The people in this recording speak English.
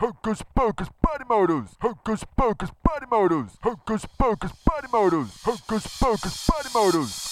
Hocus pocus Body motors. Hocus pocus Body motors. Hocus pocus Body motors. Hocus pocus Body motors.